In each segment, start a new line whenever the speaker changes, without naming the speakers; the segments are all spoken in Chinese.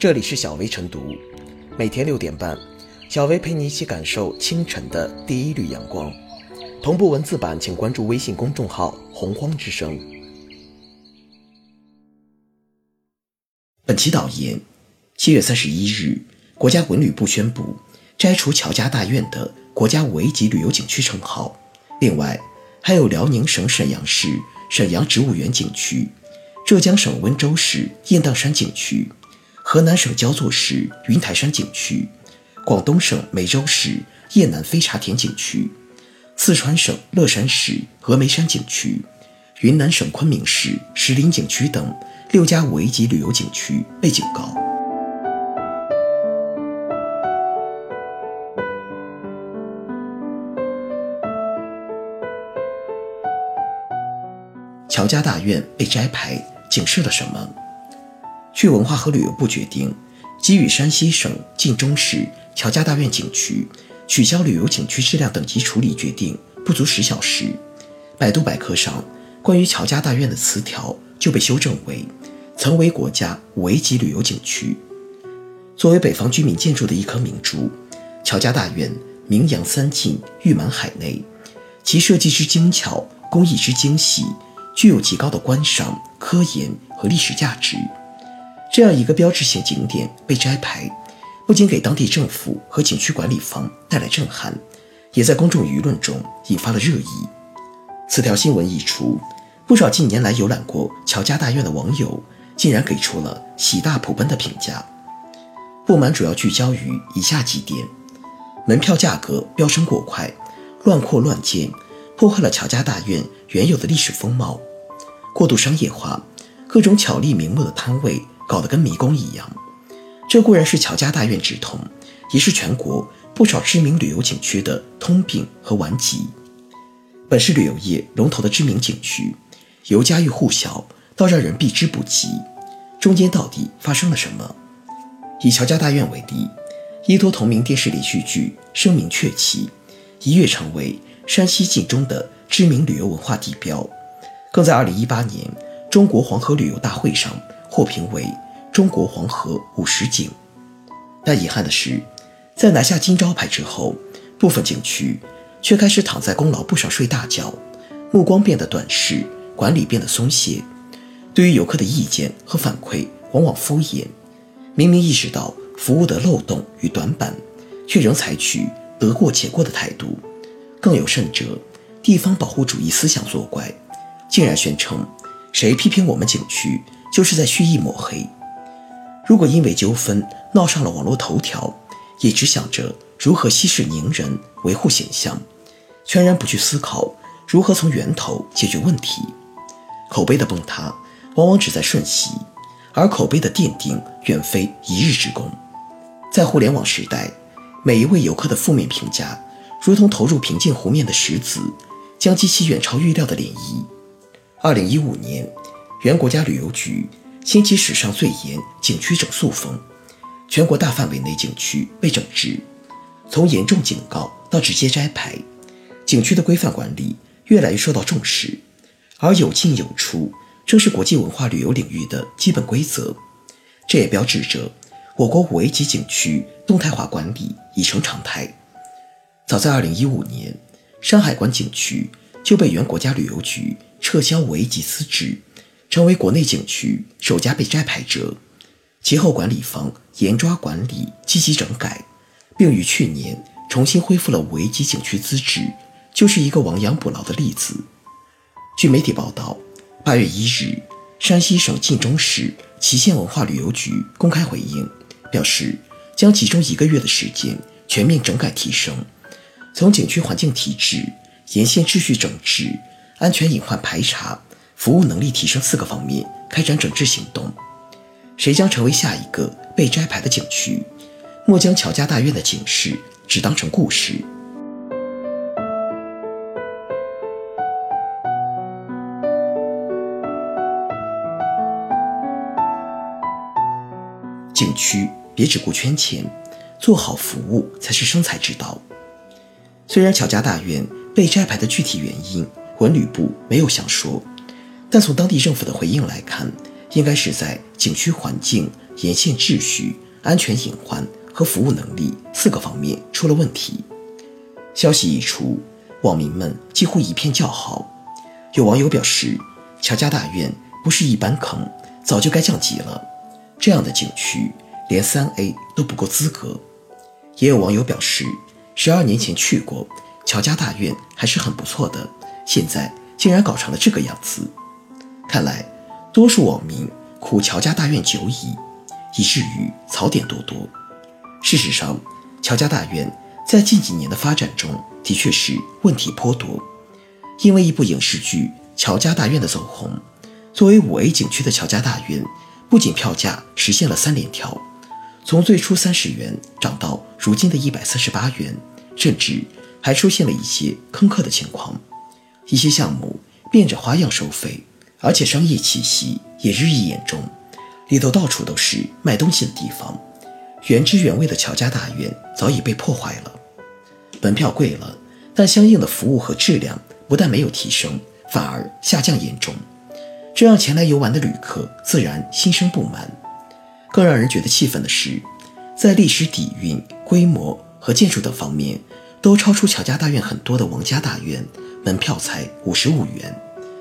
这里是小薇晨读，每天六点半，小薇陪你一起感受清晨的第一缕阳光。同步文字版，请关注微信公众号“洪荒之声”。本期导言：七月三十一日，国家文旅部宣布摘除乔家大院的国家五 A 级旅游景区称号，另外还有辽宁省沈阳市沈阳植物园景区。浙江省温州市雁荡山景区，河南省焦作市云台山景区，广东省梅州市雁南飞茶田景区，四川省乐山市峨眉山景区，云南省昆明市石林景区等六家五 A 级旅游景区被警告。乔家大院被摘牌。警示了什么？据文化和旅游部决定，给予山西省晋中市乔家大院景区取消旅游景区质量等级处理决定不足十小时，百度百科上关于乔家大院的词条就被修正为曾为国家五 A 级旅游景区。作为北方居民建筑的一颗明珠，乔家大院名扬三晋，誉满海内，其设计之精巧，工艺之精细。具有极高的观赏、科研和历史价值，这样一个标志性景点被摘牌，不仅给当地政府和景区管理方带来震撼，也在公众舆论中引发了热议。此条新闻一出，不少近年来游览过乔家大院的网友竟然给出了喜大普奔的评价。不满主要聚焦于以下几点：门票价格飙升过快，乱扩乱建，破坏了乔家大院原有的历史风貌。过度商业化，各种巧立名目的摊位搞得跟迷宫一样。这固然是乔家大院之痛，也是全国不少知名旅游景区的通病和顽疾。本是旅游业龙头的知名景区，由家喻户晓到让人避之不及，中间到底发生了什么？以乔家大院为例，依托同名电视连续剧声名鹊起，一跃成为山西晋中的知名旅游文化地标。更在2018年中国黄河旅游大会上获评为中国黄河五十景。但遗憾的是，在拿下金招牌之后，部分景区却开始躺在功劳簿上睡大觉，目光变得短视，管理变得松懈，对于游客的意见和反馈往往敷衍。明明意识到服务的漏洞与短板，却仍采取得过且过的态度。更有甚者，地方保护主义思想作怪。竟然宣称，谁批评我们景区，就是在蓄意抹黑。如果因为纠纷闹上了网络头条，也只想着如何息事宁人、维护形象，全然不去思考如何从源头解决问题。口碑的崩塌，往往只在瞬息，而口碑的奠定远非一日之功。在互联网时代，每一位游客的负面评价，如同投入平静湖面的石子，将激起远超预料的涟漪。二零一五年，原国家旅游局掀起史上最严景区整肃风，全国大范围内景区被整治，从严重警告到直接摘牌，景区的规范管理越来越受到重视，而有进有出正是国际文化旅游领域的基本规则。这也标志着我国五 A 级景区动态化管理已成常态。早在二零一五年，山海关景区就被原国家旅游局。撤销五 A 级资质，成为国内景区首家被摘牌者。其后管理方严抓管理，积极整改，并于去年重新恢复了五 A 级景区资质，就是一个亡羊补牢的例子。据媒体报道，八月一日，山西省晋中市祁县文化旅游局公开回应，表示将集中一个月的时间全面整改提升，从景区环境体制、沿线秩序整治。安全隐患排查、服务能力提升四个方面开展整治行动。谁将成为下一个被摘牌的景区？莫将乔家大院的警示只当成故事。景区别只顾圈钱，做好服务才是生财之道。虽然乔家大院被摘牌的具体原因，文旅部没有详说，但从当地政府的回应来看，应该是在景区环境、沿线秩序、安全隐患和服务能力四个方面出了问题。消息一出，网民们几乎一片叫好。有网友表示，乔家大院不是一般坑，早就该降级了。这样的景区连三 A 都不够资格。也有网友表示，十二年前去过乔家大院还是很不错的，现在竟然搞成了这个样子。看来，多数网民苦乔家大院久矣，以至于槽点多多。事实上，乔家大院在近几年的发展中的确是问题颇多。因为一部影视剧《乔家大院》的走红，作为五 A 景区的乔家大院，不仅票价实现了三连跳，从最初三十元涨到如今的一百三十八元，甚至还出现了一些坑客的情况，一些项目变着花样收费。而且商业气息也日益严重，里头到处都是卖东西的地方，原汁原味的乔家大院早已被破坏了。门票贵了，但相应的服务和质量不但没有提升，反而下降严重，这让前来游玩的旅客自然心生不满。更让人觉得气愤的是，在历史底蕴、规模和建筑等方面都超出乔家大院很多的王家大院，门票才五十五元，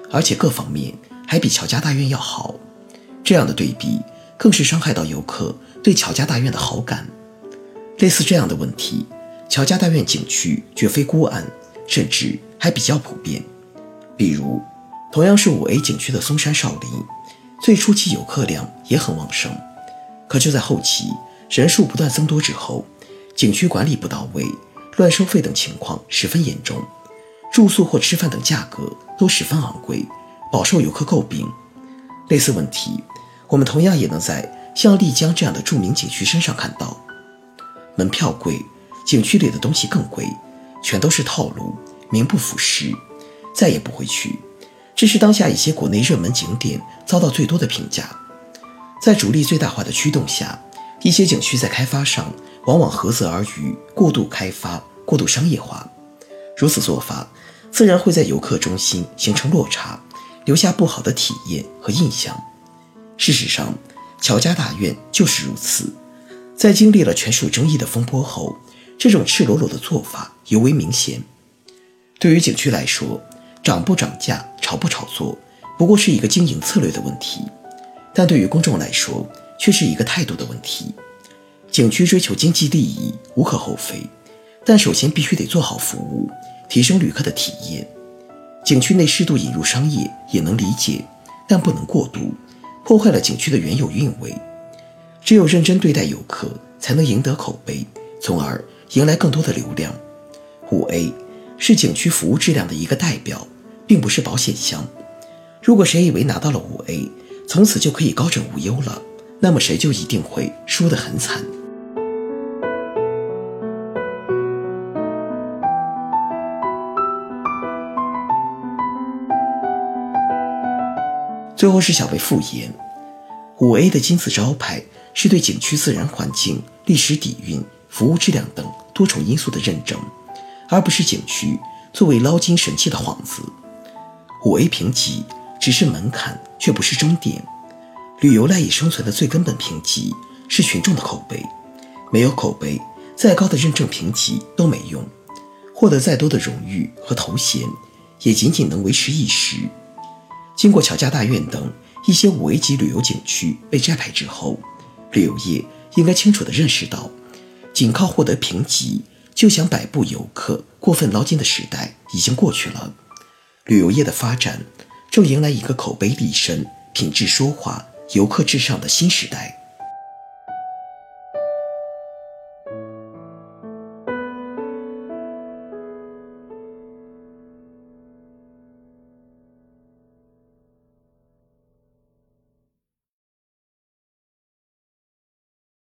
而且各方面。还比乔家大院要好，这样的对比更是伤害到游客对乔家大院的好感。类似这样的问题，乔家大院景区绝非孤案，甚至还比较普遍。比如，同样是五 A 景区的嵩山少林，最初期游客量也很旺盛，可就在后期人数不断增多之后，景区管理不到位、乱收费等情况十分严重，住宿或吃饭等价格都十分昂贵。饱受游客诟病，类似问题，我们同样也能在像丽江这样的著名景区身上看到。门票贵，景区里的东西更贵，全都是套路，名不副实，再也不会去。这是当下一些国内热门景点遭到最多的评价。在主力最大化的驱动下，一些景区在开发上往往涸泽而渔，过度开发、过度商业化。如此做法，自然会在游客中心形成落差。留下不好的体验和印象。事实上，乔家大院就是如此。在经历了权属争议的风波后，这种赤裸裸的做法尤为明显。对于景区来说，涨不涨价、炒不炒作，不过是一个经营策略的问题；但对于公众来说，却是一个态度的问题。景区追求经济利益无可厚非，但首先必须得做好服务，提升旅客的体验。景区内适度引入商业也能理解，但不能过度，破坏了景区的原有韵味。只有认真对待游客，才能赢得口碑，从而迎来更多的流量。五 A 是景区服务质量的一个代表，并不是保险箱。如果谁以为拿到了五 A，从此就可以高枕无忧了，那么谁就一定会输得很惨。最后是小贝复言，五 A 的金字招牌是对景区自然环境、历史底蕴、服务质量等多重因素的认证，而不是景区作为捞金神器的幌子。五 A 评级只是门槛，却不是终点。旅游赖以生存的最根本评级是群众的口碑，没有口碑，再高的认证评级都没用，获得再多的荣誉和头衔，也仅仅能维持一时。经过乔家大院等一些五 A 级旅游景区被摘牌之后，旅游业应该清楚地认识到，仅靠获得评级就想摆布游客过分捞金的时代已经过去了。旅游业的发展正迎来一个口碑立身、品质说话、游客至上的新时代。